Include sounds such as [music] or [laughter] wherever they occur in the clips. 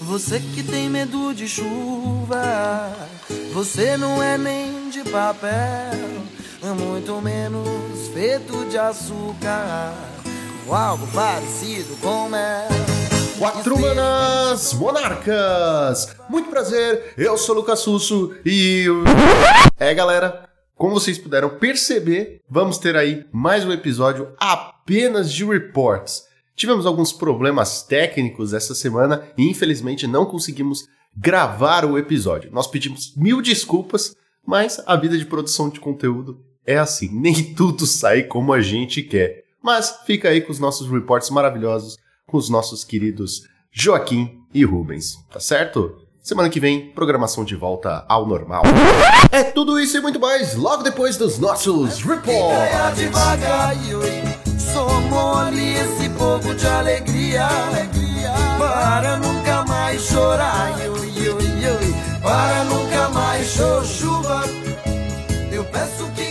Você que tem medo de chuva, você não é nem de papel, muito menos feito de açúcar, ou algo parecido com mel. Quatro manas monarcas! Muito prazer, eu sou o Lucas Susso e. É galera, como vocês puderam perceber, vamos ter aí mais um episódio apenas de reports. Tivemos alguns problemas técnicos essa semana e infelizmente não conseguimos gravar o episódio. Nós pedimos mil desculpas, mas a vida de produção de conteúdo é assim, [laughs] nem tudo sai como a gente quer. Mas fica aí com os nossos reports maravilhosos com os nossos queridos Joaquim e Rubens, tá certo? Semana que vem, programação de volta ao normal. É tudo isso e muito mais logo depois dos nossos reports. Mole esse povo de alegria, para nunca mais chorar, para nunca mais chuva. Eu peço que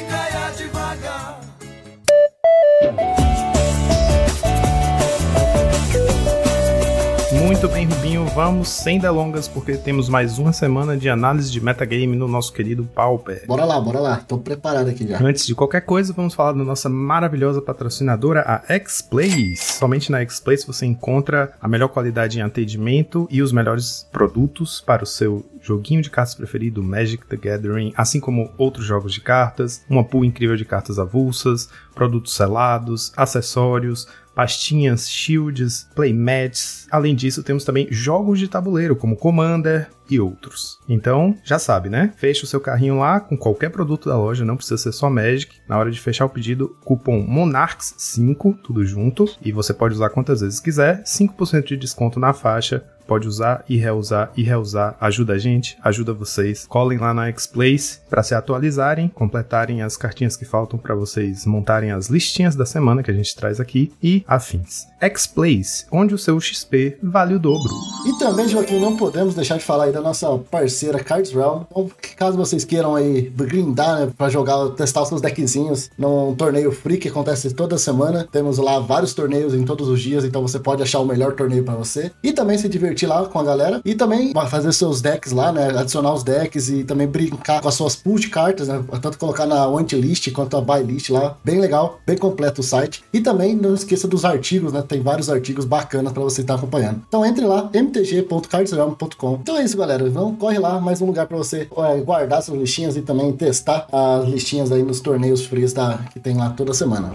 bem, Rubinho, vamos sem delongas porque temos mais uma semana de análise de metagame no nosso querido Pauper. Bora lá, bora lá. Tô preparado aqui já. Antes de qualquer coisa, vamos falar da nossa maravilhosa patrocinadora, a X-Plays. Somente na X-Plays você encontra a melhor qualidade em atendimento e os melhores produtos para o seu joguinho de cartas preferido, Magic the Gathering, assim como outros jogos de cartas, uma pool incrível de cartas avulsas, produtos selados, acessórios, pastinhas, shields, playmats. Além disso, temos também jogos de tabuleiro, como Commander e outros. Então, já sabe, né? Fecha o seu carrinho lá com qualquer produto da loja, não precisa ser só Magic. Na hora de fechar o pedido, cupom MONARCHS5, tudo junto, e você pode usar quantas vezes quiser, 5% de desconto na faixa pode usar e reusar e reusar. Ajuda a gente, ajuda vocês. Colhem lá na X-Place para se atualizarem, completarem as cartinhas que faltam para vocês montarem as listinhas da semana que a gente traz aqui e afins. X-Place, onde o seu XP vale o dobro. E também, Joaquim, não podemos deixar de falar aí da nossa parceira Cards Realm. Então, caso vocês queiram aí grindar, né, pra jogar, testar os seus deckzinhos num torneio free que acontece toda semana. Temos lá vários torneios em todos os dias, então você pode achar o melhor torneio para você. E também se divertir lá com a galera. E também fazer seus decks lá, né? Adicionar os decks e também brincar com as suas pool de cartas, né? Tanto colocar na wantlist quanto a buy list lá. Bem legal, bem completo o site. E também não esqueça dos artigos, né? Tem vários artigos bacanas para você estar acompanhando. Então entre lá, mtg.cardsrealm.com. Então é isso, galera. Então corre lá, mais um lugar para você é, guardar suas listinhas e também testar as listinhas aí nos torneios frios da, que tem lá toda semana.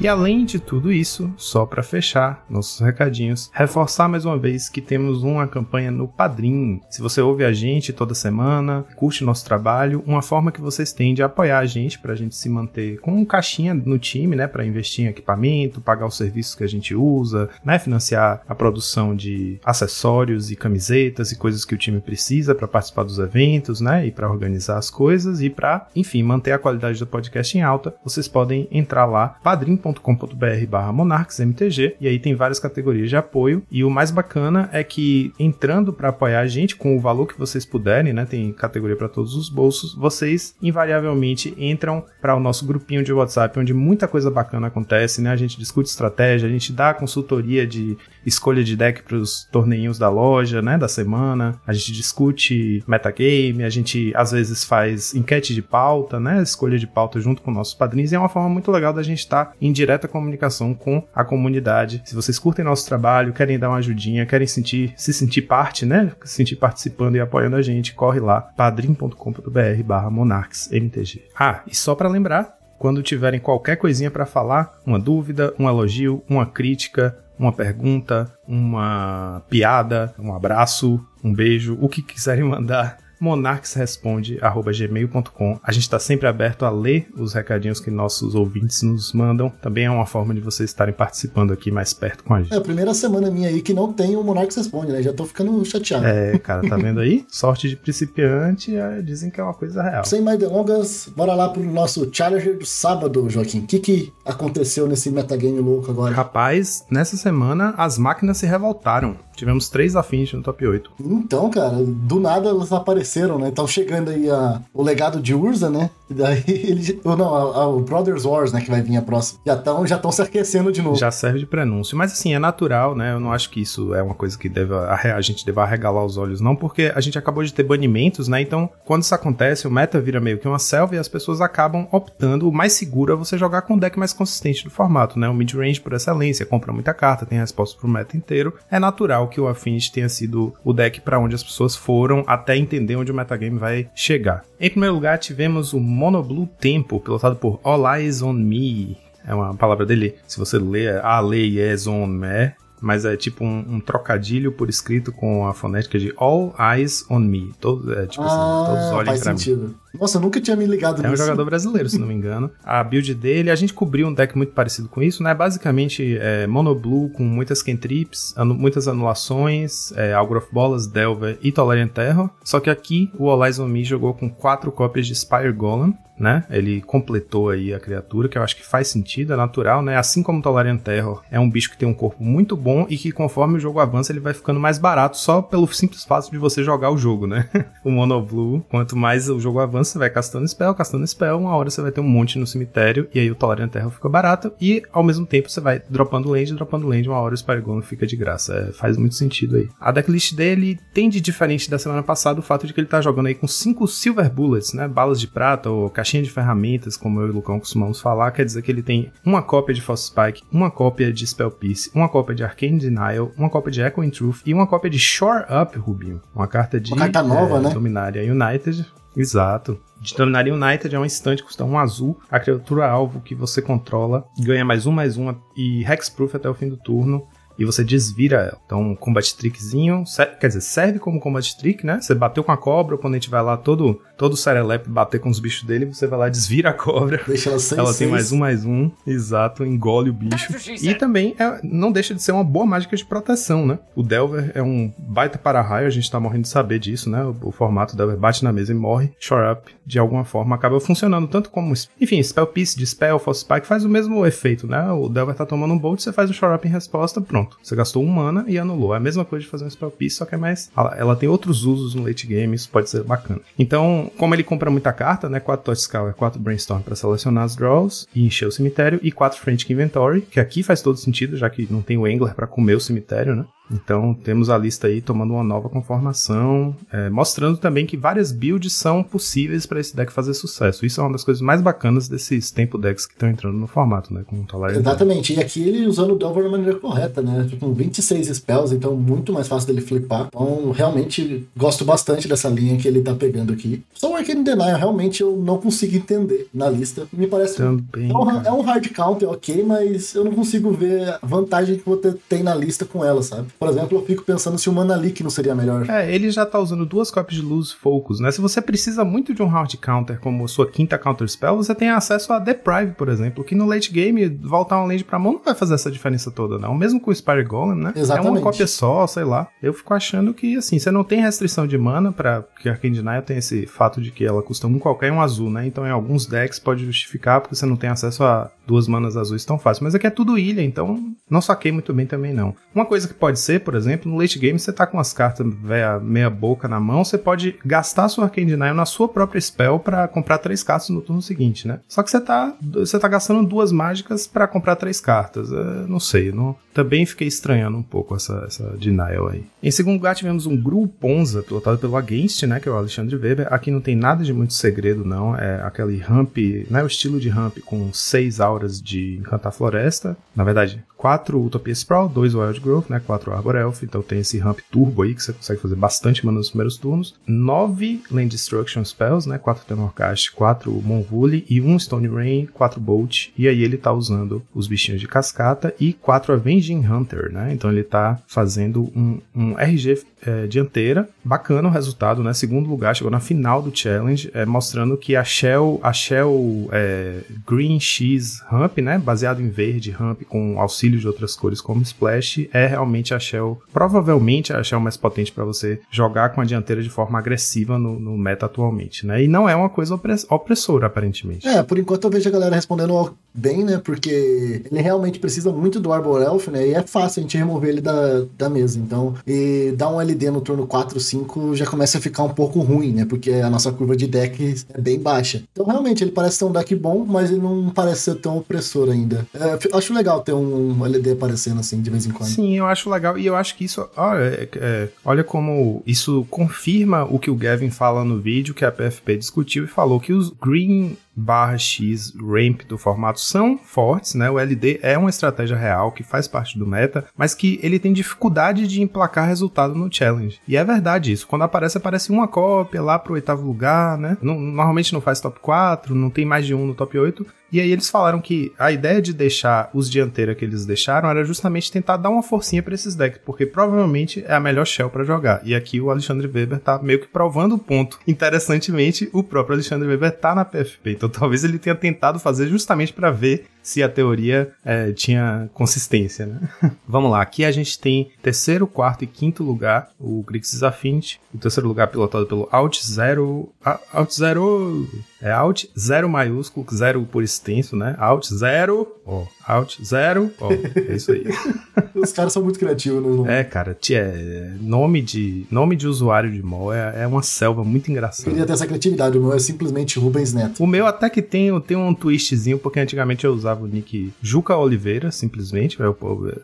E além de tudo isso, só para fechar nossos recadinhos, reforçar mais uma vez que temos uma campanha no Padrim. Se você ouve a gente toda semana, curte nosso trabalho, uma forma que vocês têm de apoiar a gente para a gente se manter com um caixinha no time, né, para investir em equipamento, pagar os serviços que a gente usa, né, financiar a produção de acessórios e camisetas e coisas que o time precisa para participar dos eventos, né, e para organizar as coisas e para, enfim, manter a qualidade do podcast em alta. Vocês podem entrar lá padrim.com combr barra monarchsmtg e aí tem várias categorias de apoio e o mais bacana é que entrando para apoiar a gente com o valor que vocês puderem, né, tem categoria para todos os bolsos, vocês invariavelmente entram para o nosso grupinho de WhatsApp onde muita coisa bacana acontece, né? A gente discute estratégia, a gente dá consultoria de escolha de deck para os torneios da loja, né, da semana. A gente discute metagame, a gente às vezes faz enquete de pauta, né, escolha de pauta junto com nossos padrinhos. E é uma forma muito legal da gente estar tá direta comunicação com a comunidade. Se vocês curtem nosso trabalho, querem dar uma ajudinha, querem sentir, se sentir parte, né, se sentir participando e apoiando a gente, corre lá padrim.com.br/monarchsmtg. Ah, e só para lembrar, quando tiverem qualquer coisinha para falar, uma dúvida, um elogio, uma crítica, uma pergunta, uma piada, um abraço, um beijo, o que quiserem mandar monarquesresponde@gmail.com. A gente está sempre aberto a ler os recadinhos que nossos ouvintes nos mandam. Também é uma forma de vocês estarem participando aqui mais perto com a gente. É a primeira semana minha aí que não tem o Monarques Responde, né? Já tô ficando chateado. É, cara, tá vendo aí? [laughs] Sorte de principiante, é, dizem que é uma coisa real. Sem mais delongas, bora lá pro nosso Challenger do sábado, Joaquim. O que, que aconteceu nesse metagame louco agora? Rapaz, nessa semana as máquinas se revoltaram. Tivemos três afins no top 8. Então, cara, do nada elas apareceram apareceram, né? Estão chegando aí a, o legado de Urza, né? E daí [laughs] ele. Ou não, a, a, o Brothers Wars, né? Que vai vir a próxima. Já estão já se aquecendo de novo. Já serve de prenúncio. Mas assim, é natural, né? Eu não acho que isso é uma coisa que deve, a, gente deva arregalar os olhos, não, porque a gente acabou de ter banimentos, né? Então, quando isso acontece, o meta vira meio que uma selva e as pessoas acabam optando. O mais seguro é você jogar com um deck mais consistente do formato, né? O mid-range por excelência, compra muita carta, tem resposta pro meta inteiro. É natural que o Affinity tenha sido o deck para onde as pessoas foram até entender onde o metagame vai chegar. Em primeiro lugar, tivemos o Mono Blue Tempo, pilotado por All Eyes on Me. É uma palavra dele. Se você ler, a lei é on me, mas é tipo um, um, trocadilho por escrito com a fonética de All Eyes on Me. Todo, é, tipo ah, assim, todos olhem pra sentido. mim. Nossa, eu nunca tinha me ligado é nisso. É um jogador brasileiro, se não me engano. A build dele, a gente cobriu um deck muito parecido com isso, né? Basicamente, é, Mono Blue com muitas cantrips, anu muitas anulações, é, Algor of Bolas, Delver e Tolarian Terror. Só que aqui, o All Eyes on Me jogou com quatro cópias de Spire Golem, né? Ele completou aí a criatura, que eu acho que faz sentido, é natural, né? Assim como o Tolarian Terror é um bicho que tem um corpo muito bom e que conforme o jogo avança ele vai ficando mais barato só pelo simples fato de você jogar o jogo, né? [laughs] o Mono Blue, quanto mais o jogo avança, você vai castando spell, castando spell, uma hora você vai ter um monte no cemitério e aí o Tolarian Terror fica barato e ao mesmo tempo você vai dropando land, dropando land, uma hora o Spygon fica de graça. É, faz muito sentido aí. A decklist dele tem de diferente da semana passada o fato de que ele tá jogando aí com 5 Silver Bullets, né? Balas de prata ou caixinha caixinha de ferramentas, como eu e o Lucão costumamos falar, quer dizer que ele tem uma cópia de False Spike, uma cópia de Spell Piece, uma cópia de Arcane Denial, uma cópia de Echoing Truth e uma cópia de Shore Up, Rubinho. Uma carta de uma carta nova, é, né? Dominária United. Exato. De Dominária United é um instante, custa um azul. A criatura alvo que você controla ganha mais um, mais um e Hexproof até o fim do turno e você desvira ela. Então, um combat trickzinho, quer dizer, serve como combat trick, né? Você bateu com a cobra, o oponente vai lá todo, todo serelepe bater com os bichos dele, você vai lá, desvira a cobra. Deixa ela sem Ela tem mais um, mais um, exato, engole o bicho. E também é, não deixa de ser uma boa mágica de proteção, né? O Delver é um baita para-raio, a gente tá morrendo de saber disso, né? O, o formato Delver bate na mesa e morre. Shore Up, de alguma forma, acaba funcionando tanto como, enfim, Spell Piece, Dispel, False Spike, faz o mesmo efeito, né? O Delver tá tomando um bolt, você faz um Shore Up em resposta, pronto. Você gastou um mana e anulou. É a mesma coisa de fazer um spell piece, só que é mais. Ela, ela, tem outros usos no late game, isso pode ser bacana. Então, como ele compra muita carta, né? 4 Touch Scour, 4 Brainstorm para selecionar as draws e encher o cemitério, e 4 Frantic Inventory, que aqui faz todo sentido, já que não tem o Angler para comer o cemitério, né? Então temos a lista aí tomando uma nova conformação, é, mostrando também que várias builds são possíveis para esse deck fazer sucesso. Isso é uma das coisas mais bacanas desses tempo decks que estão entrando no formato, né? Com o. Exatamente, e aqui ele usando o Delver da maneira correta, né? Com tipo, 26 spells, então muito mais fácil dele flipar. Então realmente gosto bastante dessa linha que ele tá pegando aqui. Só o Arcane Denial realmente eu não consigo entender na lista. Me parece também, é, um, é um hard counter, ok, mas eu não consigo ver a vantagem que você tem na lista com ela, sabe? Por exemplo, eu fico pensando se o Manalik não seria melhor. É, ele já tá usando duas cópias de Luz Focus, né? Se você precisa muito de um hard counter como sua quinta counter spell, você tem acesso a Deprive, por exemplo, que no late game, voltar um land pra mão não vai fazer essa diferença toda, não. Mesmo com o Spire Golem, né? Exatamente. É uma cópia só, sei lá. Eu fico achando que, assim, você não tem restrição de mana para que a Arcane tem esse fato de que ela custa um qualquer um azul, né? Então em alguns decks pode justificar porque você não tem acesso a duas manas azuis tão fácil. Mas aqui é tudo ilha, então não saquei muito bem também não. Uma coisa que pode ser, por exemplo, no late game você tá com as cartas véia, meia boca na mão, você pode gastar sua Arcane Denial na sua própria spell para comprar três cartas no turno seguinte, né? Só que você tá, você tá gastando duas mágicas para comprar três cartas. É, não sei, não, também fiquei estranhando um pouco essa, essa denial aí. Em segundo lugar, tivemos um grupo Ponza, pilotado pelo Against, né? Que é o Alexandre Weber. Aqui não tem nada de muito segredo, não. É aquele ramp, né? O estilo de ramp com seis auras de encantar floresta. Na verdade, 4 Utopia Sprawl, 2 Wild Growth, né? 4 Arbor Elf, então tem esse ramp turbo aí que você consegue fazer bastante mana nos primeiros turnos. 9 Land Destruction Spells, né? 4 Tenorcast, 4 Monvule e 1 Stone Rain, 4 Bolt. E aí ele tá usando os bichinhos de cascata e 4 Avenging Hunter, né? Então ele tá fazendo um, um RG é, dianteira. Bacana o resultado, né? Segundo lugar, chegou na final do challenge, é, mostrando que a Shell, a Shell é, Green X Ramp, né? Baseado em verde ramp com auxílio de outras cores como Splash, é realmente a Shell, provavelmente a Shell mais potente para você jogar com a dianteira de forma agressiva no, no, meta atualmente, né? E não é uma coisa opressora, aparentemente. É, por enquanto eu vejo a galera respondendo bem, né? Porque ele realmente precisa muito do Arbor Elf, né? E é fácil a gente remover ele da, da mesa. Então, e dá um LD no turno 4, 5 5 já começa a ficar um pouco ruim, né? Porque a nossa curva de deck é bem baixa. Então, realmente, ele parece ter um deck bom, mas ele não parece ser tão opressor ainda. É, acho legal ter um LD aparecendo assim de vez em quando. Sim, eu acho legal. E eu acho que isso. Olha, é, é, olha como isso confirma o que o Gavin fala no vídeo que a PFP discutiu e falou que os Green barra X ramp do formato são fortes, né? O LD é uma estratégia real que faz parte do meta, mas que ele tem dificuldade de emplacar resultado no challenge. E é verdade isso. Quando aparece, aparece uma cópia lá pro oitavo lugar, né? Não, normalmente não faz top 4, não tem mais de um no top 8. E aí eles falaram que a ideia de deixar os dianteiros que eles deixaram era justamente tentar dar uma forcinha para esses decks, porque provavelmente é a melhor shell para jogar. E aqui o Alexandre Weber tá meio que provando o ponto. Interessantemente, o próprio Alexandre Weber tá na PFP, então [laughs] talvez ele tenha tentado fazer justamente para ver se a teoria é, tinha consistência, né? [laughs] Vamos lá, aqui a gente tem terceiro, quarto e quinto lugar, o Grixis Affinity, o terceiro lugar pilotado pelo Alt Zero, Alt Zero, é Alt Zero maiúsculo, zero por extenso, né? Alt Zero, ó, Alt Zero, ó, é isso aí. [laughs] Os caras são muito criativos, né? É, cara, é, nome de, nome de usuário de MOL é, é uma selva muito engraçada. Eu queria ter essa criatividade, o meu é simplesmente Rubens Neto. O meu até que tem, tem um twistzinho, porque antigamente eu usava o nick Juca Oliveira, simplesmente. Eu,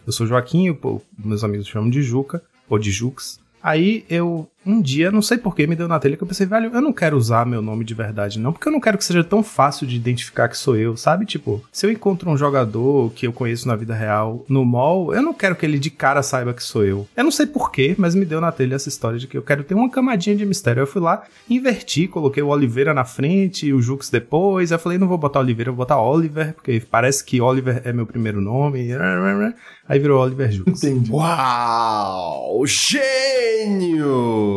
eu sou Joaquim, eu, meus amigos chamam de Juca, ou de Jux. Aí eu um dia, não sei porquê, me deu na telha que eu pensei, velho, eu não quero usar meu nome de verdade, não, porque eu não quero que seja tão fácil de identificar que sou eu, sabe? Tipo, se eu encontro um jogador que eu conheço na vida real no mall, eu não quero que ele de cara saiba que sou eu. Eu não sei porquê, mas me deu na telha essa história de que eu quero ter uma camadinha de mistério. Eu fui lá, inverti, coloquei o Oliveira na frente e o Jux depois. Eu falei, não vou botar Oliveira, vou botar Oliver, porque parece que Oliver é meu primeiro nome. Aí virou Oliver Jux. Entendi. Uau! Gênio!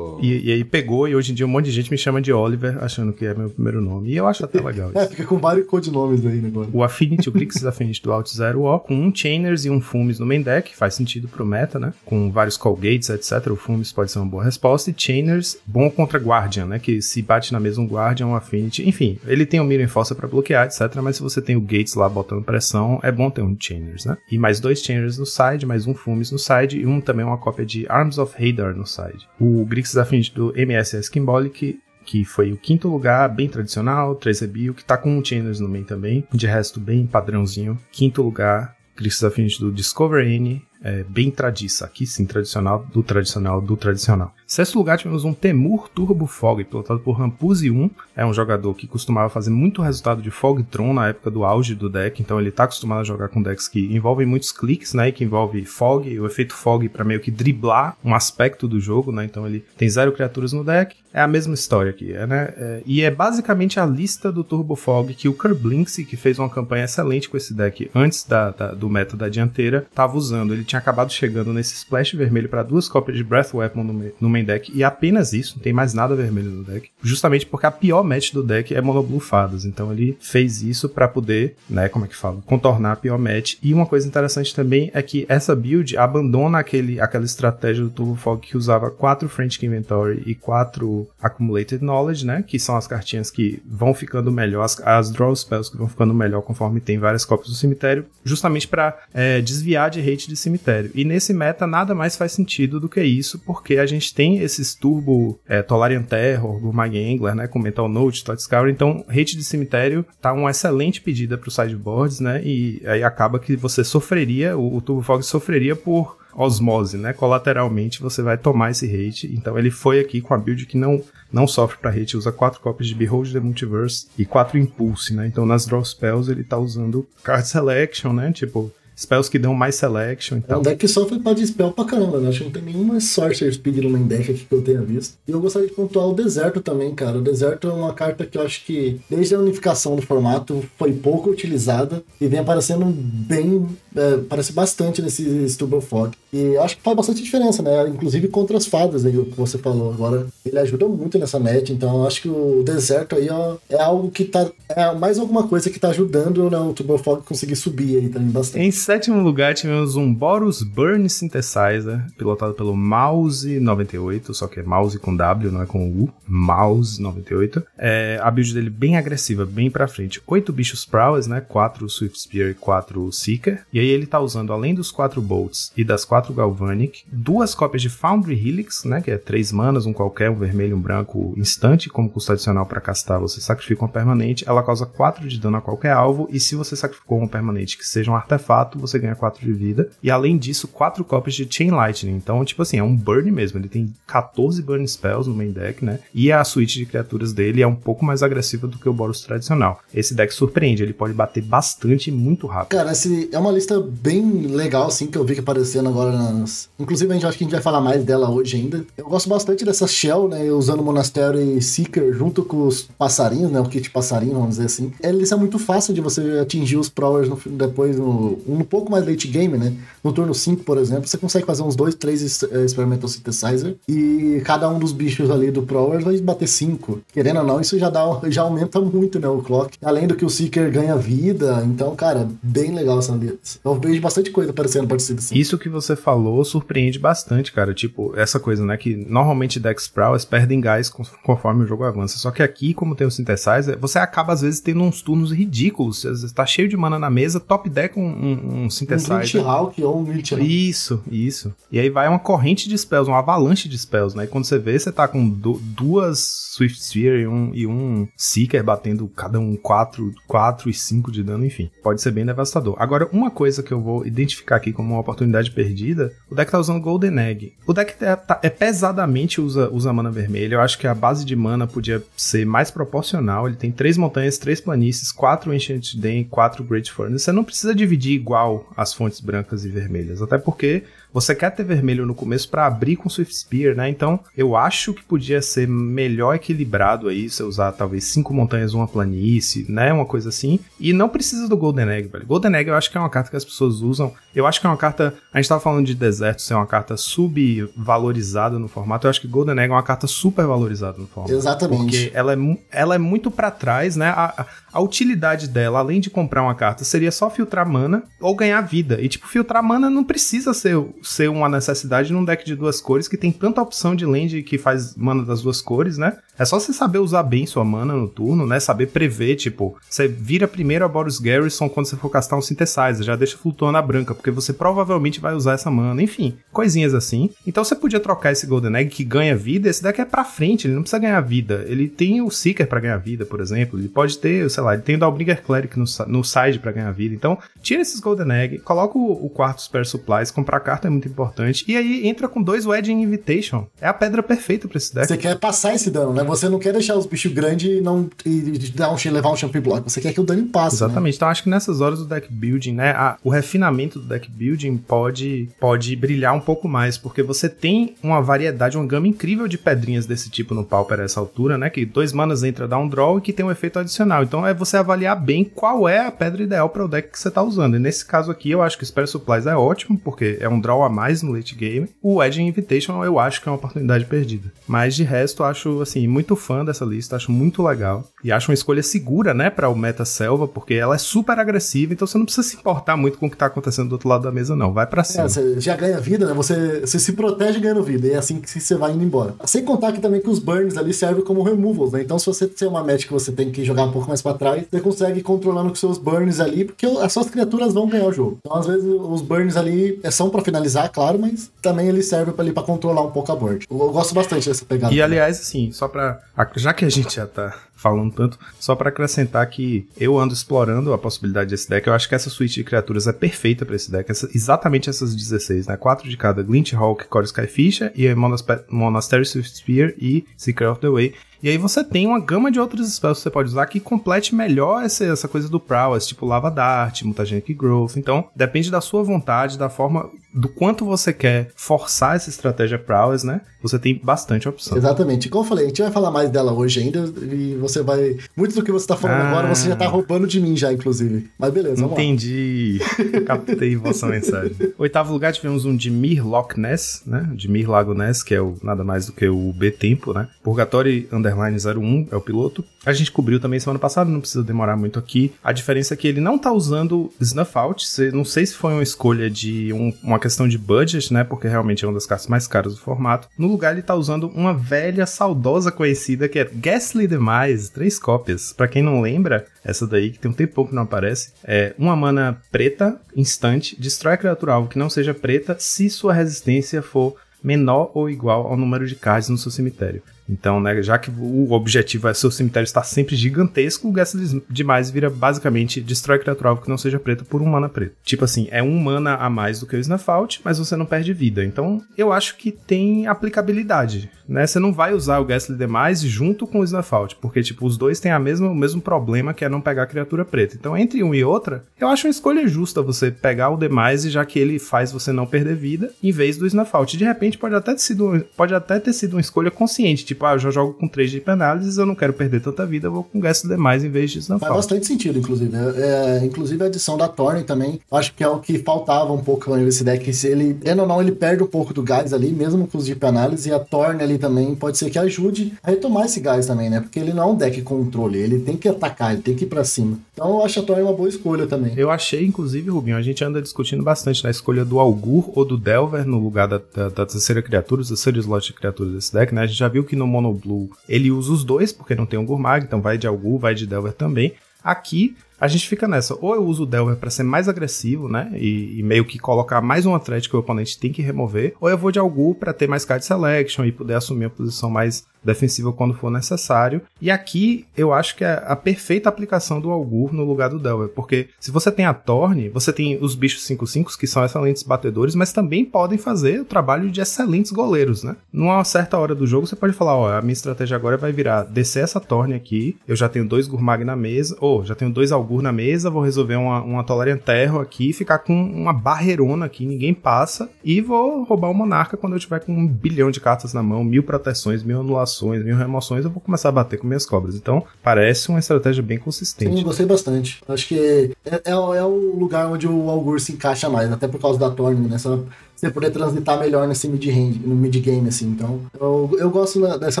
E, e, aí pegou, e hoje em dia um monte de gente me chama de Oliver, achando que é meu primeiro nome. E eu acho até legal é, isso. É, fica com vários codinomes aí, né, agora. O Affinity, o Grixis Affinity do Alt Zero O, com um Chainers e um Fumes no main deck, faz sentido pro meta, né? Com vários Colgates, etc. O Fumes pode ser uma boa resposta. E Chainers, bom contra Guardian, né? Que se bate na mesa um Guardian, um Affinity. Enfim, ele tem o Mirror Força pra bloquear, etc. Mas se você tem o Gates lá botando pressão, é bom ter um Chainers, né? E mais dois Chainers no side, mais um Fumes no side, e um também uma cópia de Arms of Hadar no side. O Grixis Affinity do MSS Symbolic, que foi o quinto lugar, bem tradicional, 3 Rebuild, que tá com um Channels no meio também, de resto bem padrãozinho. Quinto lugar, Grixis Affinity do Discover N, é, bem tradiça, aqui sim, tradicional, do tradicional, do tradicional. Sexto lugar, tivemos um Temur Turbo Fog, pilotado por Rampuzi 1. É um jogador que costumava fazer muito resultado de Fogtron na época do auge do deck, então ele está acostumado a jogar com decks que envolvem muitos cliques, né, e que envolve Fog, o efeito Fog para meio que driblar um aspecto do jogo, né, então ele tem zero criaturas no deck. É a mesma história aqui, é, né, é, e é basicamente a lista do Turbo Fog que o Kerblinksy, que fez uma campanha excelente com esse deck antes da, da, do meta da dianteira, estava usando. Ele tinha acabado chegando nesse splash vermelho para duas cópias de Breath Weapon no, no, main deck e apenas isso, não tem mais nada vermelho no deck, justamente porque a pior match do deck é monoblue fadas, então ele fez isso para poder, né, como é que fala, contornar a pior match. E uma coisa interessante também é que essa build abandona aquele, aquela estratégia do Turbo Fog que usava quatro Frantic Inventory e quatro Accumulated Knowledge, né, que são as cartinhas que vão ficando melhor, as, as draw spells que vão ficando melhor conforme tem várias cópias do cemitério, justamente para é, desviar de hate de cemitério. E nesse meta nada mais faz sentido do que isso, porque a gente tem esses turbo é, Tolarian Terror, Gourmag Angler, né, com Mental Note, Tot Scour, então hate de cemitério tá uma excelente pedida para os sideboards, né, e aí acaba que você sofreria, o, o Turbo Fog sofreria por osmose, né? Colateralmente você vai tomar esse hate. Então ele foi aqui com a build que não não sofre para hate, usa quatro cópias de Behold the Multiverse e quatro Impulse, né? Então nas draw spells ele tá usando card selection, né? Tipo, spells que dão mais selection e tal. É um deck que sofre pra dispel pra caramba, né? Acho que não tem nenhuma Sorcerer Speed no main deck aqui que eu tenha visto. E eu gostaria de pontuar o Deserto também, cara. O Deserto é uma carta que eu acho que, desde a unificação do formato, foi pouco utilizada e vem aparecendo bem. É, parece bastante nesse Stubble Fog. E acho que faz bastante diferença, né? Inclusive contra as fadas, aí, o que você falou agora. Ele ajuda muito nessa match, então acho que o Deserto aí ó, é algo que tá. É mais alguma coisa que tá ajudando né, o Stubble Fog conseguir subir aí também bastante. Em sétimo lugar, tivemos um Boros Burn Synthesizer, pilotado pelo Mouse 98, só que é Mouse com W, não é com U. Mouse 98. É, a build dele bem agressiva, bem pra frente. Oito bichos Prowess, né? Quatro Swift Spear e quatro Seeker. E aí ele tá usando, além dos quatro Bolts e das quatro 4 Galvanic, duas cópias de Foundry Helix, né, que é 3 manas, um qualquer, um vermelho, um branco, instante, como custo adicional para castar, você sacrifica uma permanente, ela causa 4 de dano a qualquer alvo, e se você sacrificou uma permanente que seja um artefato, você ganha 4 de vida, e além disso, 4 cópias de Chain Lightning, então, tipo assim, é um burn mesmo, ele tem 14 burn spells no main deck, né, e a suíte de criaturas dele é um pouco mais agressiva do que o Boros tradicional. Esse deck surpreende, ele pode bater bastante e muito rápido. Cara, esse é uma lista bem legal, assim, que eu vi que aparecendo agora nas... Inclusive, a gente acho que a gente vai falar mais dela hoje ainda. Eu gosto bastante dessa Shell, né, usando Monastério e Seeker junto com os passarinhos, né, o kit passarinho, vamos dizer assim. É lista muito fácil de você atingir os Prowers no, depois, no, um pouco mais late game, né, no turno 5, por exemplo, você consegue fazer uns 2, 3 eh, Experimental Synthesizer e cada um dos bichos ali do Prowers vai bater 5. Querendo ou não, isso já, dá, [laughs] já aumenta muito, né, o clock. Além do que o Seeker ganha vida, então, cara, bem legal essa lista. Eu vejo bastante coisa aparecendo parecido assim. Isso que você falou surpreende bastante, cara. Tipo, essa coisa, né? Que normalmente decks prowess perdem gás conforme o jogo avança. Só que aqui, como tem o Synthesizer, você acaba às vezes tendo uns turnos ridículos. Você tá cheio de mana na mesa, top deck um, um, um Synthesizer. Um Hawk ou um Glitch Isso, isso. E aí vai uma corrente de spells, uma avalanche de spells, né? E quando você vê, você tá com duas Swift Sphere e um, e um Seeker batendo cada um 4, 4 e 5 de dano, enfim. Pode ser bem devastador. Agora, uma coisa que eu vou identificar aqui como uma oportunidade perdida, o deck tá usando Golden Egg. O deck é, tá, é pesadamente usa, usa mana vermelha. Eu acho que a base de mana podia ser mais proporcional. Ele tem três montanhas, três planícies, quatro Ancient Den quatro Great Furnace. Você não precisa dividir igual as fontes brancas e vermelhas. Até porque você quer ter vermelho no começo para abrir com Swift Spear, né? Então, eu acho que podia ser melhor equilibrado aí, você usar talvez cinco montanhas, uma planície, né? Uma coisa assim. E não precisa do Golden Egg, velho. Golden Egg eu acho que é uma carta que as pessoas usam. Eu acho que é uma carta. A gente tava falando de deserto ser uma carta subvalorizada no formato. Eu acho que Golden Egg é uma carta super valorizada no formato. Exatamente. Porque ela é, ela é muito para trás, né? A, a utilidade dela, além de comprar uma carta, seria só filtrar mana ou ganhar vida. E, tipo, filtrar mana não precisa ser ser uma necessidade num deck de duas cores que tem tanta opção de land que faz mana das duas cores, né? É só você saber usar bem sua mana no turno, né? Saber prever, tipo, você vira primeiro a Boris Garrison quando você for castar um Synthesizer, já deixa flutuando a branca, porque você provavelmente vai usar essa mana, enfim, coisinhas assim. Então você podia trocar esse Golden Egg que ganha vida, esse deck é pra frente, ele não precisa ganhar vida. Ele tem o Seeker para ganhar vida, por exemplo, ele pode ter, sei lá, ele tem o Dalbringer Cleric no, no side para ganhar vida. Então, tira esses Golden Egg, coloca o, o quarto Spare Supplies, comprar carta é muito importante, e aí entra com dois Wedding Invitation. É a pedra perfeita pra esse deck. Você quer passar esse dano, né? Você não quer deixar os bichos grandes e não e dar um, levar um champion block. Você quer que o dano passe. Né? Exatamente. Né? Então acho que nessas horas do deck building, né? A, o refinamento do deck building pode, pode brilhar um pouco mais, porque você tem uma variedade, uma gama incrível de pedrinhas desse tipo no Pauper a essa altura, né? Que dois manas entra, dá um draw e que tem um efeito adicional. Então é você avaliar bem qual é a pedra ideal para o deck que você tá usando. E nesse caso aqui, eu acho que o Spare Supplies é ótimo, porque é um draw a mais no late game. O Edge Invitation eu acho que é uma oportunidade perdida. Mas de resto, acho assim, muito fã dessa lista, acho muito legal. E acho uma escolha segura, né, para o meta selva, porque ela é super agressiva, então você não precisa se importar muito com o que tá acontecendo do outro lado da mesa, não. Vai para é, cima. É, você já ganha vida, né? Você, você se protege ganhando vida, e é assim que você vai indo embora. Sem contar que também que os burns ali servem como removals, né? Então, se você tem uma match que você tem que jogar um pouco mais para trás, você consegue controlando com seus burns ali, porque as suas criaturas vão ganhar o jogo. Então, às vezes, os burns ali é são para finalizar, claro, mas também eles servem para para controlar um pouco a board. Eu gosto bastante dessa pegada. E aliás, assim, só para já que a gente já tá falando tanto, só para acrescentar que eu ando explorando a possibilidade desse deck. Eu acho que essa suíte de criaturas é perfeita para esse deck. Essa, exatamente essas 16, né? Quatro de cada Glint Hawk, Core Skyfisher e Monastery Swift Spear e Secret of the Way. E aí você tem uma gama de outros spells que você pode usar que complete melhor essa, essa coisa do prowess, tipo Lava Dart, Mutagenic Growth. Então, depende da sua vontade, da forma, do quanto você quer forçar essa estratégia prowess, né? Você tem bastante opção. Exatamente. Como eu falei, a gente vai falar mais dela hoje ainda e você vai... Muito do que você tá falando ah, agora, você já tá roubando de mim já, inclusive. Mas beleza, vamos Entendi. [laughs] Captei vossa mensagem. Oitavo lugar, tivemos um Dimir Loch Ness, né? Dimir Lago Ness, que é o, nada mais do que o B-Tempo, né? Purgatory Under Underline 01, é o piloto. A gente cobriu também semana passada, não precisa demorar muito aqui. A diferença é que ele não tá usando Snuff Out, não sei se foi uma escolha de um, uma questão de budget, né, porque realmente é uma das cartas mais caras do formato. No lugar ele tá usando uma velha, saudosa conhecida que é Ghastly Demais, três cópias. Para quem não lembra, essa daí que tem um tempo que não aparece, é uma mana preta, instante, destrói a criatura alvo que não seja preta se sua resistência for menor ou igual ao número de cards no seu cemitério. Então, né, já que o objetivo é seu cemitério estar sempre gigantesco, o Ghastly demais vira basicamente destrói criatura alvo que não seja preta por um mana preto. Tipo assim, é um mana a mais do que o Snafault, mas você não perde vida. Então, eu acho que tem aplicabilidade, né? Você não vai usar o Ghastly demais junto com o Snafault, porque tipo, os dois têm a mesma, o mesmo problema que é não pegar criatura preta. Então, entre um e outra, eu acho uma escolha justa você pegar o demais e já que ele faz você não perder vida, em vez do Snafault. De repente, pode até ter sido, pode até ter sido uma escolha consciente, tipo, ah, eu já jogo com 3 de análises, eu não quero perder tanta vida, eu vou com Guest demais em vez de Snowfall. Faz bastante sentido, inclusive. É, é, inclusive a adição da Thorn também, acho que é o que faltava um pouco nesse deck. Se ele, ele ou não, ele perde um pouco do gás ali, mesmo com os de análise, e a Thorn ali também pode ser que ajude a retomar esse gás também, né? Porque ele não é um deck controle, ele tem que atacar, ele tem que ir pra cima. Então eu acho a Thorn uma boa escolha também. Eu achei, inclusive, Rubinho, a gente anda discutindo bastante na escolha do Algur ou do Delver no lugar da, da, da terceira criatura, da terceira slot de criaturas desse deck, né? A gente já viu que no Mono Blue ele usa os dois, porque não tem um Gurmag, então vai de Algur, vai de Delver também. Aqui a gente fica nessa. Ou eu uso o Delver para ser mais agressivo, né? E, e, meio que colocar mais um threat que o oponente tem que remover. Ou eu vou de Algu para ter mais card selection e poder assumir a posição mais defensiva quando for necessário. E aqui eu acho que é a perfeita aplicação do Algur no lugar do Delver, porque se você tem a Torne, você tem os bichos 5-5 que são excelentes batedores, mas também podem fazer o trabalho de excelentes goleiros, né? Numa certa hora do jogo você pode falar, ó, a minha estratégia agora vai virar descer essa Torne aqui, eu já tenho dois Gurmag na mesa, ou já tenho dois Algur na mesa, vou resolver uma, uma Tolarian Terror aqui, ficar com uma barreirona aqui, ninguém passa, e vou roubar o Monarca quando eu tiver com um bilhão de cartas na mão, mil proteções, mil anulações ações, mil remoções, eu vou começar a bater com minhas cobras. Então, parece uma estratégia bem consistente. Sim, gostei bastante. Acho que é, é, é o lugar onde o Augur se encaixa mais, até por causa da Torne, né? Essa você poder transitar melhor nesse mid-range, no mid-game, assim. Então, eu, eu gosto dessa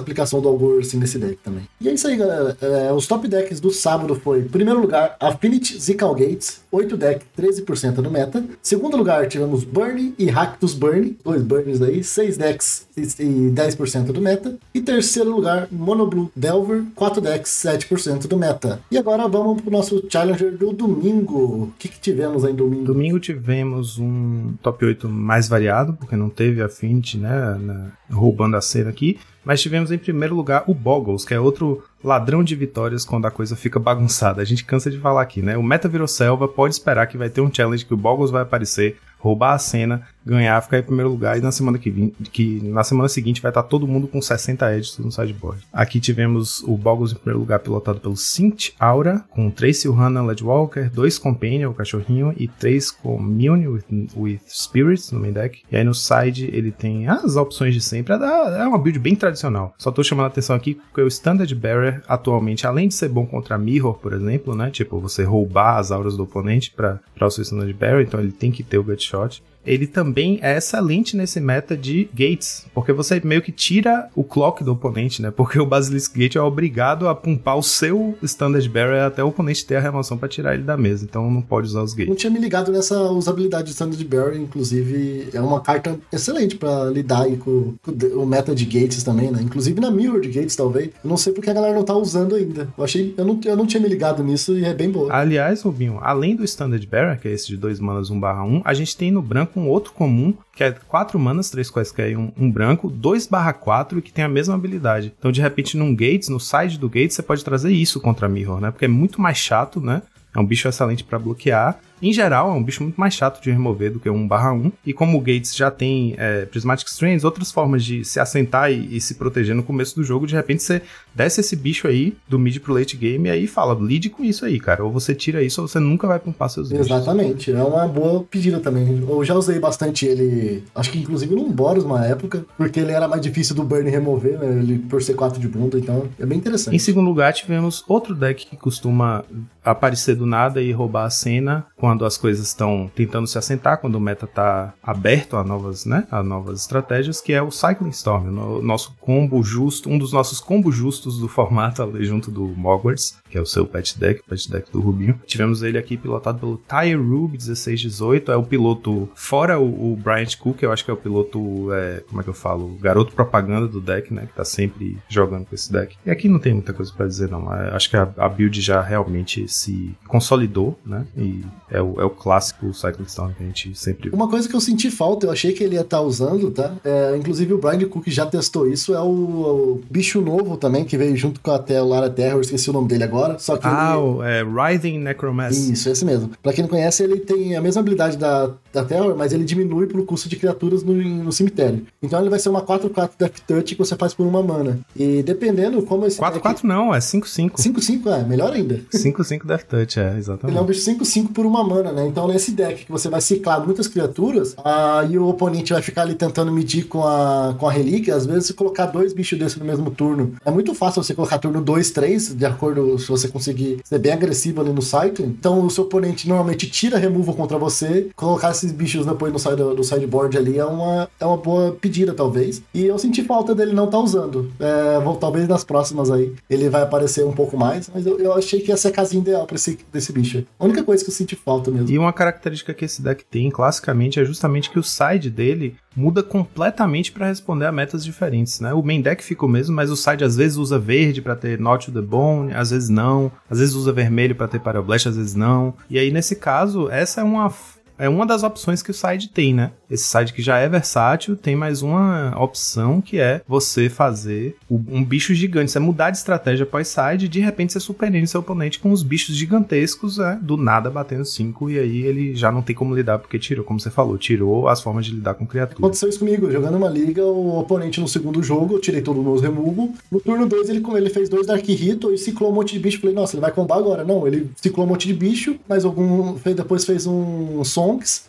aplicação do Algor, assim, nesse deck também. E é isso aí, galera. É, os top decks do sábado foi, primeiro lugar, Affinity Zikal Gates, 8 deck, 13% do meta. Segundo lugar, tivemos Burn e Ractus Burn, dois Burns aí, 6 decks e 10% do meta. E terceiro lugar, Mono Blue Delver, 4 decks, 7% do meta. E agora vamos pro nosso Challenger do domingo. O que, que tivemos aí no domingo? Domingo tivemos um top 8 mais variado, porque não teve Affinity, né, na, roubando a cena aqui. Mas tivemos em primeiro lugar o Boggles, que é outro ladrão de vitórias quando a coisa fica bagunçada. A gente cansa de falar aqui, né? O Meta virou selva, pode esperar que vai ter um challenge que o Boggles vai aparecer roubar a cena, ganhar, ficar em primeiro lugar e na semana que, vem, que na semana seguinte vai estar todo mundo com 60 edges no sideboard. Aqui tivemos o Boggles em primeiro lugar pilotado pelo Sint Aura, com 3 Silhana Ledwalker, 2 Companion, o cachorrinho, e 3 Commune with, with Spirits no main deck. E aí no side ele tem as opções de sempre. É, é uma build bem tradicional. Só tô chamando a atenção aqui porque o Standard Bearer atualmente, além de ser bom contra Mirror, por exemplo, né? Tipo, você roubar as auras do oponente para o seu Standard Bearer, então ele tem que ter o Gut shot ele também é excelente nesse meta de gates, porque você meio que tira o clock do oponente, né? Porque o Basilisk Gate é obrigado a pumpar o seu Standard Barrier até o oponente ter a remoção para tirar ele da mesa, então não pode usar os gates. Não tinha me ligado nessa usabilidade de Standard Barrier, inclusive é uma carta excelente para lidar com, com, o meta de gates também, né? Inclusive na Mirror de gates, talvez. Eu não sei porque a galera não tá usando ainda. Eu achei, eu não, eu não tinha me ligado nisso e é bem boa. Aliás, Rubinho, além do Standard Barrier, que é esse de 2 manas 1/1, a gente tem no branco um outro comum, que é 4 manas, 3 quaisquer e um, um branco, 2 barra 4 e que tem a mesma habilidade. Então, de repente, num Gates, no side do Gates, você pode trazer isso contra Mirror, né? Porque é muito mais chato, né? É um bicho excelente para bloquear em geral, é um bicho muito mais chato de remover do que um 1/1. E como o Gates já tem é, Prismatic Strands, outras formas de se assentar e, e, se proteger no começo do jogo, de repente você desce esse bicho aí do mid pro late game e aí fala, lide com isso aí, cara. Ou você tira isso ou você nunca vai pumpar seus bichos. Exatamente, é uma boa pedida também. Eu já usei bastante ele, acho que inclusive num Boros uma época, porque ele era mais difícil do Burn remover, né? Ele por ser 4 de bunda, então é bem interessante. Em segundo lugar, tivemos outro deck que costuma aparecer do nada e roubar a cena quando as coisas estão tentando se assentar, quando o meta tá aberto a novas, né, a novas estratégias, que é o Cycling Storm, o nosso combo justo, um dos nossos combos justos do [laughs] formato ali junto do Mogwarts, que é o seu pet deck, o pet deck do Rubinho. Tivemos ele aqui pilotado pelo Tyre Rube 1618, é o piloto, fora o, o Bryant Cook, eu acho que é o piloto, é, como é que eu falo, garoto propaganda do deck, né, que tá sempre jogando com esse deck. E aqui não tem muita coisa para dizer não, é, acho que a, a, build já realmente se consolidou, né, e é o, é o clássico Cycling Storm que a gente sempre... Uma coisa que eu senti falta, eu achei que ele ia estar tá usando, tá, é, inclusive o Bryant Cook já testou isso, é o, o bicho novo também, que veio junto com a Lara Terror, esqueci o nome dele agora, só que Ah, ele... o é, Writhing Necromancer. Isso, esse mesmo. Pra quem não conhece, ele tem a mesma habilidade da, da Terror, mas ele diminui pro custo de criaturas no, no cemitério. Então ele vai ser uma 4-4 Death Touch que você faz por uma mana. E dependendo como esse 4-4 deck... não, é 5-5. 5-5, é, melhor ainda. [laughs] 5-5 Death Touch, é, exatamente. Ele é um bicho 5-5 por uma mana, né? Então nesse deck que você vai ciclar muitas criaturas, aí o oponente vai ficar ali tentando medir com a, com a relíquia, às vezes se colocar dois bichos desses no mesmo turno, é muito fácil você colocar turno 2, 3, de acordo se você conseguir ser bem agressivo ali no cycling. Então o seu oponente normalmente tira removal contra você, colocar esses bichos depois no, side, no sideboard ali é uma, é uma boa pedida, talvez. E eu senti falta dele não estar tá usando. É, vou, talvez nas próximas aí ele vai aparecer um pouco mais, mas eu, eu achei que ia ser a casinha ideal pra esse, desse bicho. A única coisa que eu senti falta mesmo. E uma característica que esse deck tem, classicamente, é justamente que o side dele muda completamente para responder a metas diferentes, né? O main deck fica o mesmo, mas o side às vezes usa verde para ter Not to the Bone, às vezes não, às vezes usa vermelho para ter Pyroblast, às vezes não. E aí nesse caso, essa é uma é uma das opções que o side tem, né? Esse side que já é versátil tem mais uma opção que é você fazer um bicho gigante. Você mudar de estratégia pós-side e de repente você superando seu oponente com os bichos gigantescos, né? Do nada batendo 5 e aí ele já não tem como lidar porque tirou, como você falou, tirou as formas de lidar com criatura. Aconteceu isso comigo, jogando uma liga, o oponente no segundo jogo, eu tirei todos os meus removal. No turno 2 ele, ele fez dois Dark Rito e ciclou um monte de bicho. Falei, nossa, ele vai combar agora. Não, ele ciclou um monte de bicho, mas algum. Depois fez um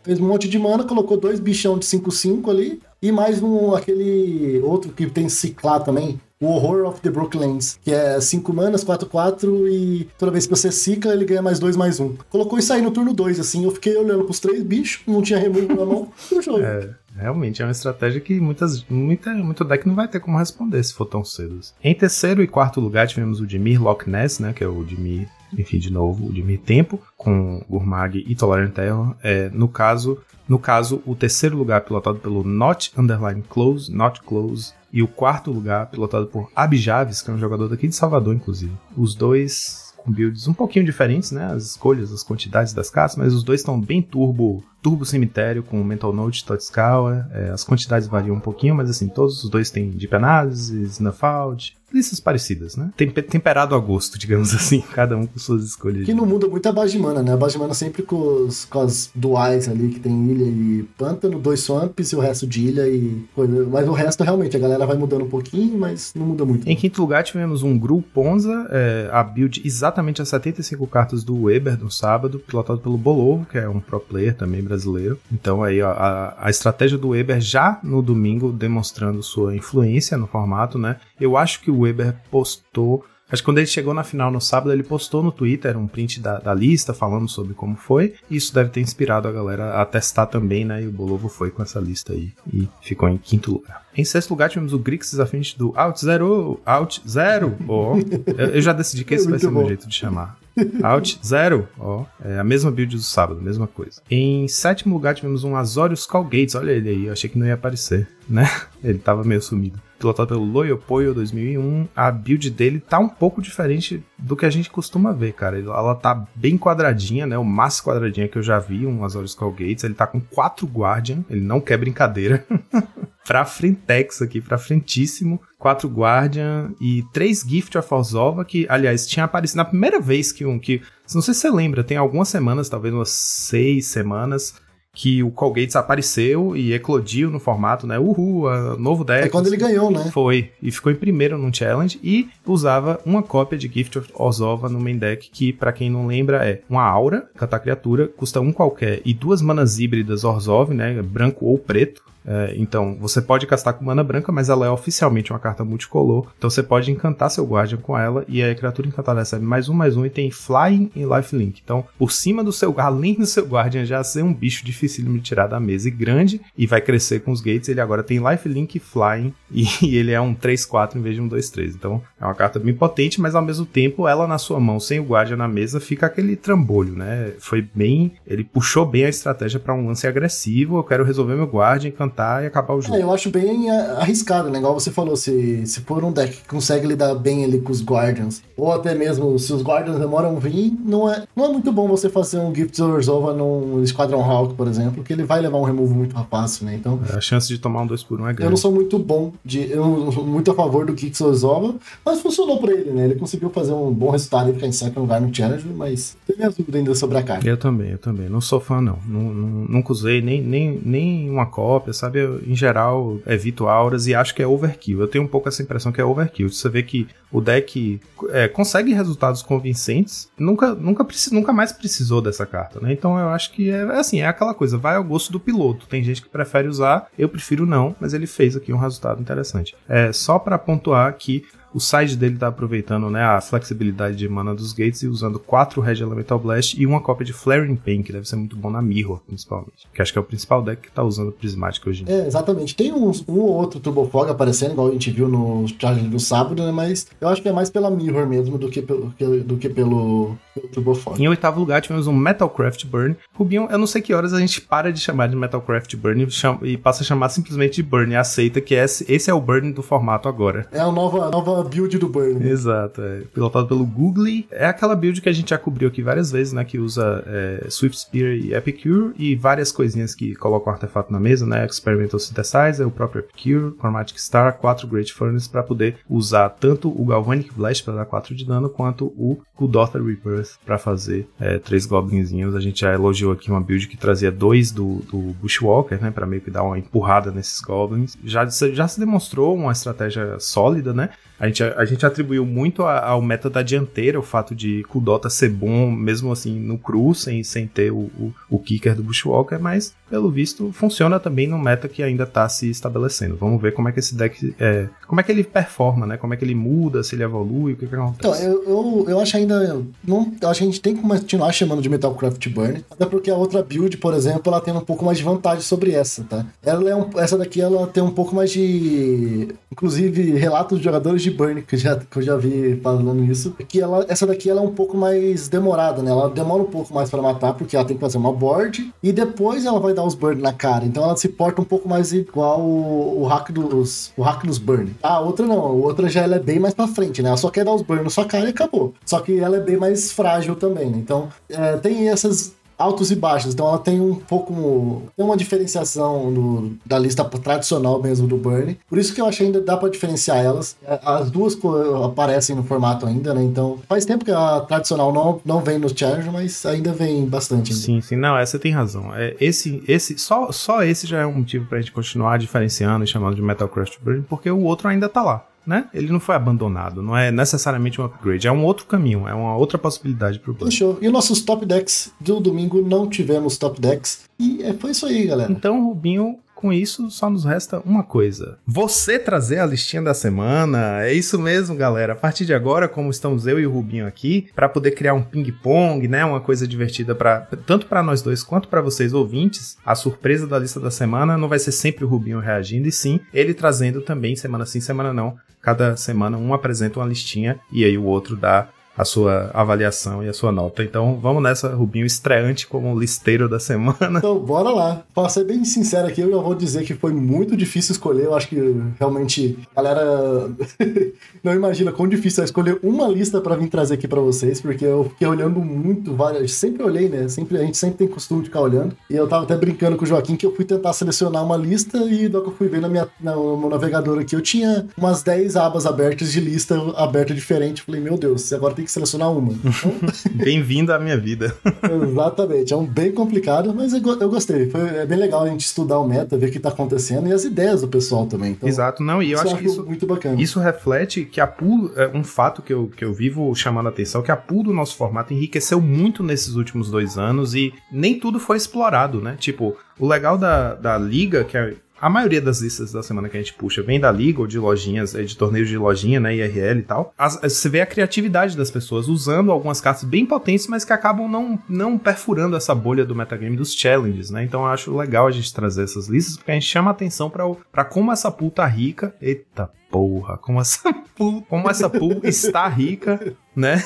Fez um monte de mana, colocou dois bichão de 5-5 ali. E mais um, aquele outro que tem ciclar também, o Horror of the Brooklands, que é 5 manas, 4-4 e toda vez que você cicla, ele ganha mais 2, mais 1. Um. Colocou isso aí no turno 2, assim, eu fiquei olhando pros três bichos, não tinha removo na mão, [laughs] e jogo. É. Realmente é uma estratégia que muitas, muita, muito deck não vai ter como responder se for tão cedo. Em terceiro e quarto lugar tivemos o Dimir Loch Ness, né, que é o Dimir, enfim, de novo, o Dimir Tempo, com Gurmag e Tolerant Terror. É, no caso, no caso, o terceiro lugar pilotado pelo Not Underline Close, Not Close, e o quarto lugar pilotado por Abjaves, que é um jogador daqui de Salvador, inclusive. Os dois com builds um pouquinho diferentes, né? As escolhas, as quantidades das cartas, mas os dois estão bem turbo Turbo Cemitério com Mental Note Totsukawa. É, as quantidades variam um pouquinho, mas assim, todos os dois têm Deep Analysis, Snuff Out, listas parecidas, né? Tem, temperado a gosto, [laughs] digamos assim, cada um com suas escolhas. Que não muda muito a base de mana, né? A base de mana sempre com, os, com as duais ali, que tem ilha e pântano, dois swamps e o resto de ilha e coisa. Mas o resto, realmente, a galera vai mudando um pouquinho, mas não muda muito. Em quinto lugar, tivemos um Gru Ponza, é, a build exatamente as 75 cartas do Weber no sábado, pilotado pelo Bolovo, que é um pro player também brasileiro brasileiro. Então aí ó, a, a estratégia do Weber já no domingo demonstrando sua influência no formato, né? Eu acho que o Weber postou Acho que quando ele chegou na final no sábado, ele postou no Twitter um print da, da, lista falando sobre como foi. E isso deve ter inspirado a galera a testar também, né? E o Bolovo foi com essa lista aí e ficou em quinto lugar. Em sexto lugar, tivemos o Grixis à frente do Out Zero. Out Zero! Oh, eu, eu já decidi que esse é vai ser o meu jeito de chamar. Out, zero. Ó, é a mesma build do sábado, mesma coisa. Em sétimo lugar tivemos um Azorius Gates. Olha ele aí, eu achei que não ia aparecer, né? [laughs] Ele tava meio sumido. Pilotado pelo Loyal Poyo 2001, a build dele tá um pouco diferente do que a gente costuma ver, cara. Ela tá bem quadradinha, né? O mais quadradinha que eu já vi, um Azorius Gates. Ele tá com quatro Guardian, ele não quer brincadeira. [laughs] pra frentex aqui, pra frentíssimo. Quatro Guardian e três Gift of Orzhova, que, aliás, tinha aparecido na primeira vez que um. que Não sei se você lembra, tem algumas semanas, talvez umas seis semanas, que o Colgate apareceu e eclodiu no formato, né? Uhul, novo deck. É quando ele ganhou, né? Foi. E ficou em primeiro no challenge e usava uma cópia de Gift of Orzhova no main deck, que para quem não lembra é uma aura, cantar criatura, custa um qualquer e duas manas híbridas Orzhov, né? Branco ou preto é, então, você pode castar com mana branca, mas ela é oficialmente uma carta multicolor. Então você pode encantar seu Guardian com ela e a criatura encantada recebe mais um, mais um e tem Flying e Lifelink. Então, por cima do seu, [laughs] além do seu Guardian já ser um bicho difícil de tirar da mesa e grande e vai crescer com os gates, ele agora tem Lifelink Flying [laughs] e ele é um 3-4 em vez de um 2-3. Então, é uma carta bem potente, mas ao mesmo tempo, ela na sua mão, sem o Guardian na mesa, fica aquele trambolho, né? Foi bem. Ele puxou bem a estratégia para um lance agressivo. Eu quero resolver meu Guardian, encantar e acabar o jogo. É, eu acho bem arriscado, né? Igual você falou, se, se for um deck que consegue lidar bem ali com os Guardians, ou até mesmo se os Guardians demoram vir, não é, não é muito bom você fazer um Gift Zorzova num Esquadrão Hawk, por exemplo, que ele vai levar um remove muito fácil, né? Então. A chance de tomar um 2 por 1 um é grande. Eu não sou muito bom, de, eu não sou muito a favor do Gift Zorzova, mas funcionou pra ele, né? Ele conseguiu fazer um bom resultado e ficar em second lugar no Challenge, mas tem minhas dúvidas ainda sobre a carta. Eu também, eu também. Não sou fã, não. não, não nunca usei nem, nem, nem uma cópia, sabe? sabe? Eu, em geral, evito auras e acho que é overkill. Eu tenho um pouco essa impressão que é overkill. Você vê que o deck é, consegue resultados convincentes, nunca, nunca, nunca mais precisou dessa carta, né? Então eu acho que é, é assim, é aquela coisa, vai ao gosto do piloto. Tem gente que prefere usar, eu prefiro não, mas ele fez aqui um resultado interessante. É só para pontuar que o side dele tá aproveitando né, a flexibilidade de mana dos gates e usando quatro Red Elemental Blast e uma cópia de Flaring Pain, que deve ser muito bom na Mirror, principalmente. Que acho que é o principal deck que tá usando Prismatic hoje em dia. É, exatamente. Tem uns, um ou outro Turbo Fog aparecendo, igual a gente viu no Challenge do sábado, né? Mas eu acho que é mais pela Mirror mesmo do que pelo, do que pelo, pelo Turbo Fog. Em oitavo lugar tivemos um Metalcraft Burn. Rubinho, eu não sei que horas a gente para de chamar de Metalcraft Burn e, passa a chamar simplesmente de Burn e aceita que esse, esse é o Burn do formato agora. É a nova, nova build do Burn. Exato, é. Pilotado pelo Googly. É aquela build que a gente já cobriu aqui várias vezes, né? Que usa é, Swift Spear e Epicure e várias coisinhas que colocam artefato na mesa, né? Experimental Synthesizer, o próprio Epicure, Chromatic Star, 4 Great Furnace para poder usar tanto o Galvanic Blast para dar 4 de dano, quanto o Kuldotha Rebirth para fazer é, três goblinzinhos. A gente já elogiou aqui uma build que trazia dois do, do Bushwalker, né? Para meio que dar uma empurrada nesses goblins. Já, já se demonstrou uma estratégia sólida, né? A gente, a, gente atribuiu muito ao meta da dianteira, o fato de Kudota ser bom, mesmo assim, no cru, sem, sem ter o, o, o kicker do Bushwalker, mas, pelo visto, funciona também no meta que ainda está se estabelecendo. Vamos ver como é que esse deck, é, como é que ele performa, né? Como é que ele muda, se ele evolui, o que, que acontece. Então, eu, eu, eu acho ainda, não, eu acho que a gente tem que continuar chamando de Metalcraft Burn, até porque a outra build, por exemplo, ela tem um pouco mais de vantagem sobre essa, tá? Ela é um, essa daqui, ela tem um pouco mais de, inclusive, relatos de jogadores de Burn, que eu já, que eu já vi falando isso, que ela, essa daqui ela é um pouco mais demorada, né? Ela demora um pouco mais para matar, porque ela tem que fazer uma board, e depois ela vai dar os burn na cara. Então ela se porta um pouco mais igual o, o hack dos o hack dos burn. A outra não, a outra já ela é bem mais para frente, né? Ela só quer dar os burn na sua cara e acabou. Só que ela é bem mais frágil também, né? Então é, tem essas altos e baixos. Então ela tem um pouco. Tem uma diferenciação da lista tradicional mesmo do Burn. Por isso que eu acho que ainda dá para diferenciar elas. As duas aparecem no formato ainda, né? Então faz tempo que a tradicional não, não vem no Challenge, mas ainda vem bastante. Ainda. Sim, sim. Não, essa tem razão. É, esse, esse, só, só esse já é um motivo pra gente continuar diferenciando e chamando de Metal Crush Burn, porque o outro ainda tá lá né? Ele não foi abandonado, não é necessariamente um upgrade, é um outro caminho, é uma outra possibilidade pro plano. Fechou. E nossos top decks do domingo não tivemos top decks. E é, foi isso aí, galera. Então, Rubinho, com isso, só nos resta uma coisa: você trazer a listinha da semana. É isso mesmo, galera. A partir de agora, como estamos eu e o Rubinho aqui, para poder criar um ping-pong, né? Uma coisa divertida para tanto para nós dois quanto para vocês ouvintes. A surpresa da lista da semana não vai ser sempre o Rubinho reagindo, e sim ele trazendo também, semana sim, semana não. Cada semana um apresenta uma listinha e aí o outro dá a sua avaliação e a sua nota. Então vamos nessa, Rubinho, estreante como listeiro da semana. Então, bora lá. Pra ser bem sincero aqui, eu já vou dizer que foi muito difícil escolher. Eu acho que realmente a galera [laughs] não imagina quão difícil é escolher uma lista para vir trazer aqui para vocês, porque eu fiquei olhando muito várias. Sempre olhei, né? Sempre, a gente sempre tem costume de ficar olhando. E eu tava até brincando com o Joaquim que eu fui tentar selecionar uma lista e do que eu fui ver na minha, no meu navegador aqui, eu tinha umas 10 abas abertas de lista aberta diferente. Falei, meu Deus, agora tem que selecionar uma. [laughs] Então, Bem-vindo à minha vida. exatamente, é um bem complicado, mas eu, eu gostei. Foi, é bem legal a gente estudar o meta, ver o que tá acontecendo e as ideias do pessoal também. Então, Exato, não, e eu acho que isso, muito bacana. Isso reflete que a pool, é um fato que eu, que eu vivo chamando a atenção, que a pool do nosso formato enriqueceu muito nesses últimos dois anos e nem tudo foi explorado, né? Tipo, o legal da, da liga, que é a maioria das listas da semana que a gente puxa vem da liga ou de lojinhas, é, de torneios de lojinha, né, IRL e tal. As- você vê a criatividade das pessoas usando algumas cartas bem potentes, mas que acabam não, não perfurando essa bolha do metagame dos challenges, né? Então eu acho legal a gente trazer essas listas, porque a gente chama atenção pra como essa pool tá rica. Eita porra, como essa [laughs] pool, como essa pool está rica, né?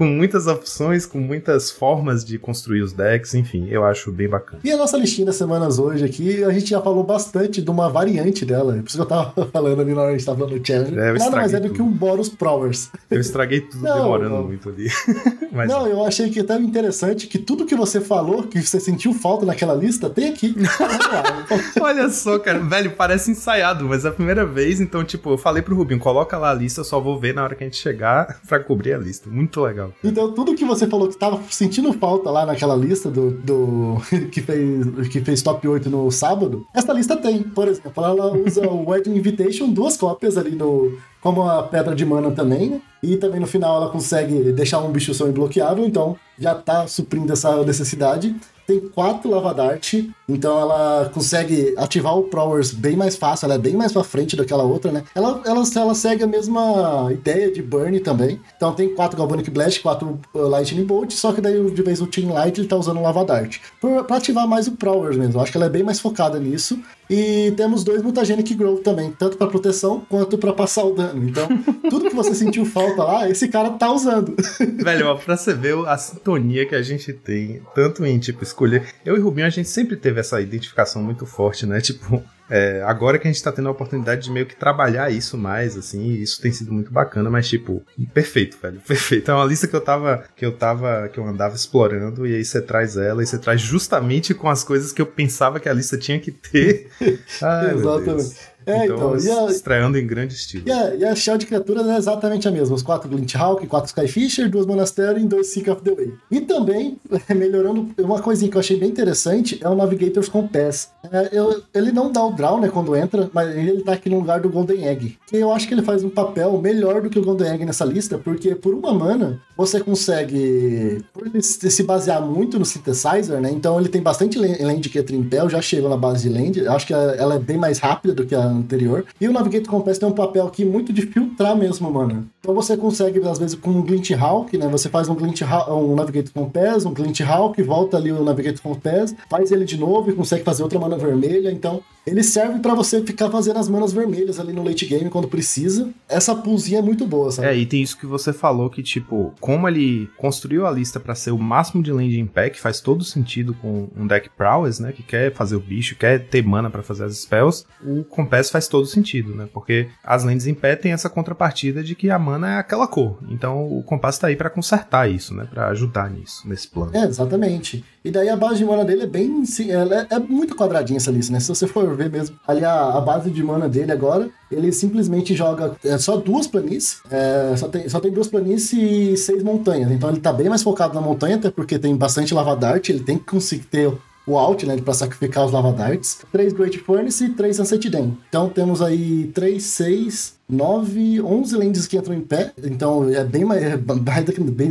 Com muitas opções, com muitas formas de construir os decks, enfim, eu acho bem bacana. E a nossa listinha das semanas hoje aqui, a gente já falou bastante de uma variante dela. Por isso que eu tava [laughs] falando ali na hora que a gente tava falando do challenge. É, Nada mais é do que um Boros Prowers. Eu estraguei tudo [laughs] Não, demorando não. muito ali. [laughs] Mas Não, eu achei que é tão interessante que tudo que você falou, que você sentiu falta naquela lista, tem aqui. Olha só, cara, velho, parece ensaiado, mas é a primeira vez, então, tipo, eu falei pro Rubinho, coloca lá a lista, eu só vou ver na hora que a gente chegar pra cobrir a lista. Muito legal. Então, tudo que você falou que tava sentindo falta lá naquela lista do, do [laughs] que, fez, que fez top 8 no sábado, essa lista tem. Por exemplo, ela usa o Wedding Invitation, duas cópias ali no. Como a pedra de mana também, né? E também no final ela consegue deixar um bicho seu imbloqueável, então já tá suprindo essa necessidade. Tem quatro Lava Dart, então ela consegue ativar o Prowers bem mais fácil, ela é bem mais pra frente daquela outra, né? Ela, ela, ela segue a mesma ideia de Burn também. Então tem quatro Galvanic Blast, quatro uh, Lightning Bolt, só que daí de vez o Team Light ele tá usando o Lava Dart. Por, pra ativar mais o Prowers mesmo, eu acho que ela é bem mais focada nisso. E temos dois Mutagenic Growth também, tanto pra proteção quanto pra passar o dano. Então, tudo que você sentiu falta lá, esse cara tá usando. [laughs] Velho, ó, pra você ver a sintonia que a gente tem, tanto em, tipo, escolher. Eu e Rubinho, a gente sempre teve essa identificação muito forte, né? Tipo, é, agora que a gente tá tendo a oportunidade de meio que trabalhar isso mais, assim, isso tem sido muito bacana, mas, tipo, perfeito, velho, [laughs] perfeito. É uma lista que eu tava, que eu tava, que eu andava explorando, e aí você traz ela, e você traz justamente com as coisas que eu pensava que a lista tinha que ter. [laughs] Ai. Exatamente. É, então, e a- estreando em grande estilo. E a, e a shell de criaturas é exatamente a mesma. Os quatro Glint Hawk, quatro Skyfisher, duas Monastery e dois Seek of the Way. E também, [laughs] melhorando, uma coisinha que eu achei bem interessante é o Navigator's Compass. É, eu- ele não dá o draw, né, quando entra, mas ele tá aqui no lugar do Golden Egg. Que eu acho que ele faz um papel melhor do que o Golden Egg nessa lista, porque por uma mana, você consegue, por ele se se basear muito no Synthesizer, né, então ele tem bastante lan- land que é Trimpel, já chegou na base de land, eu acho que ela é bem mais rápida do que a anterior. E o Navigator Compass tem um papel aqui muito de filtrar mesmo, mano. Então você consegue, às vezes, com um Glint Hawk, né? Você faz um Glint um Navigator Compass, um Glint Hawk, volta ali o Navigator Compass, faz ele de novo e consegue fazer outra mana vermelha. Então, ele serve pra você ficar fazendo as manas vermelhas ali no late game quando precisa. Essa pulzinha é muito boa, sabe? É, e tem isso que você falou que, tipo, como ele construiu a lista pra ser o máximo de land impact, faz todo sentido com um deck prowess, né, que quer fazer o bicho, quer ter mana pra fazer as spells, o Compass faz todo sentido, né, porque as lands pé tem essa contrapartida de que a mana é aquela cor, então o Compass tá aí pra consertar isso, né, pra ajudar nisso, nesse plano. É, exatamente. E daí a base de mana dele é bem. ela é, é muito quadradinha essa lista, né? Se você [laughs] for ver mesmo. Ali a, a base de mana dele agora, ele simplesmente joga é, só duas planícies. é, só, tem, só tem duas planícies e seis montanhas. Então ele tá bem mais focado na montanha, até porque tem bastante lava dart. Ele tem que conseguir ter o né? Pra sacrificar os lava darts. Três Great Furnace e três Sunset Den. Então temos aí três, seis. 9, 11 lands que entram em pé, então é bem mais, é mais, da- bem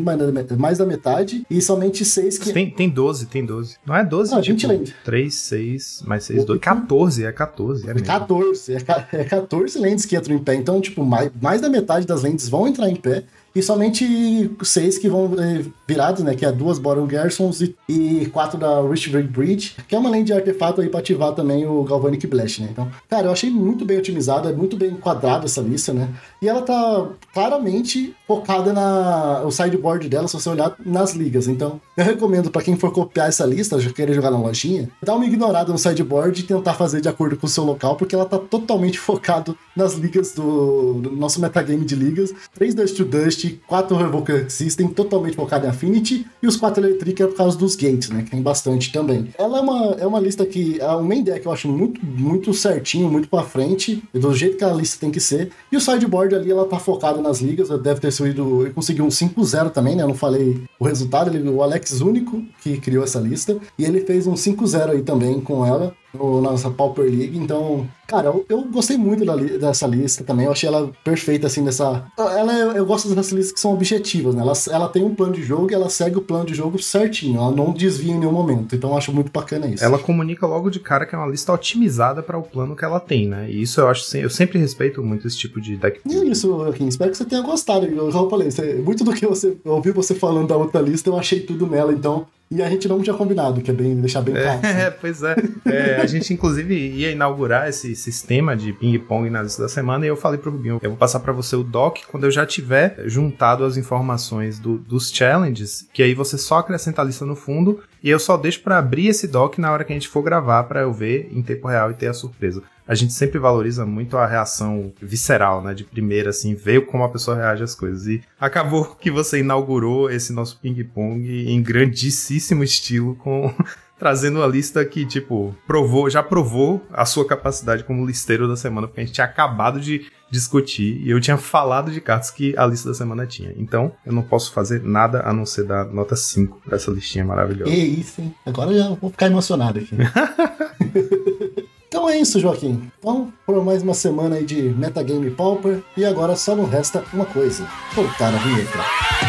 mais, da- metade, e somente 6 que Tem, tem 12, tem 12. Não é 12, Não, tipo, 20 land. 3, 6, mais 6, 12. 14, é 14. É mesmo. 14, é, é 14 lentes que entram em pé. Então, tipo, mais, mais da metade das lentes vão entrar em pé. E somente seis que vão eh, virados, né? Que é duas Bottom Garrisons e, e quatro da Richbury Bridge, que é uma lente de artefato aí pra ativar também o Galvanic Blast, né? Então, cara, eu achei muito bem otimizada, é muito bem enquadrada essa lista, né? E ela tá claramente focada na o sideboard dela, se você olhar nas ligas. Então, eu recomendo pra quem for copiar essa lista, já querer jogar na lojinha, dar uma ignorada no sideboard e tentar fazer de acordo com o seu local, porque ela tá totalmente [laughs] focado nas ligas do, do nosso metagame de ligas. 3 Dust to Dust, 4 Revoker System, totalmente focado em Affinity, e os 4 Electric é por causa dos gates, né? Que tem bastante também. Ela é uma, é uma lista que. O main deck eu acho muito, muito certinho, muito pra frente, do jeito que a lista tem que ser. E o sideboard ali, ela tá focada nas ligas, deve ter sido. Ele conseguiu um 5-0 também, né? Eu não falei o resultado, ele, o Alex Único que criou essa lista. E ele fez um 5-0 aí também com ela no, na nossa Pauper League. Então, cara, eu, eu gostei muito da, dessa lista também. Eu achei ela perfeita, assim, dessa. Ela, eu gosto dessas listas que são objetivas, né? Ela, ela tem um plano de jogo e ela segue o plano de jogo certinho. Ela não desvia em nenhum momento. Então, eu acho muito bacana isso. Ela comunica logo de cara que é uma lista otimizada para o plano que ela tem, né? E isso eu acho. Eu sempre respeito muito esse tipo de deck. E é isso, Joaquim. Espero que você tenha gostado. Eu já falei, muito do que você ouviu você falando da outra lista, eu achei tudo nela. Então, e a gente não tinha combinado, que é bem deixar bem claro. É, assim. [laughs] pois é. é. A gente, inclusive, ia inaugurar esse sistema de ping-pong na lista da semana e eu falei pro Rubinho, eu vou passar para você o doc quando eu já tiver juntado as informações do, dos challenges, que aí você só acrescenta a lista no fundo e eu só deixo para abrir esse doc na hora que a gente for gravar para eu ver em tempo real e ter a surpresa a gente sempre valoriza muito a reação visceral, né? De primeira, assim, ver como a pessoa reage às coisas. E acabou [laughs] que você inaugurou esse nosso ping-pong em grandíssimo estilo, com [laughs] trazendo uma lista que, tipo, provou, já provou a sua capacidade como listeiro da semana, porque a gente tinha acabado de discutir e eu tinha falado de cartas que a lista da semana tinha. Então, eu não posso fazer nada a não ser dar nota 5 pra essa listinha maravilhosa. Que isso, hein? Agora eu já vou ficar emocionado aqui. [laughs] Então é isso, Joaquim. Então, por mais uma semana aí de Metagame Pauper, e agora só não resta uma coisa: voltar a vinheta.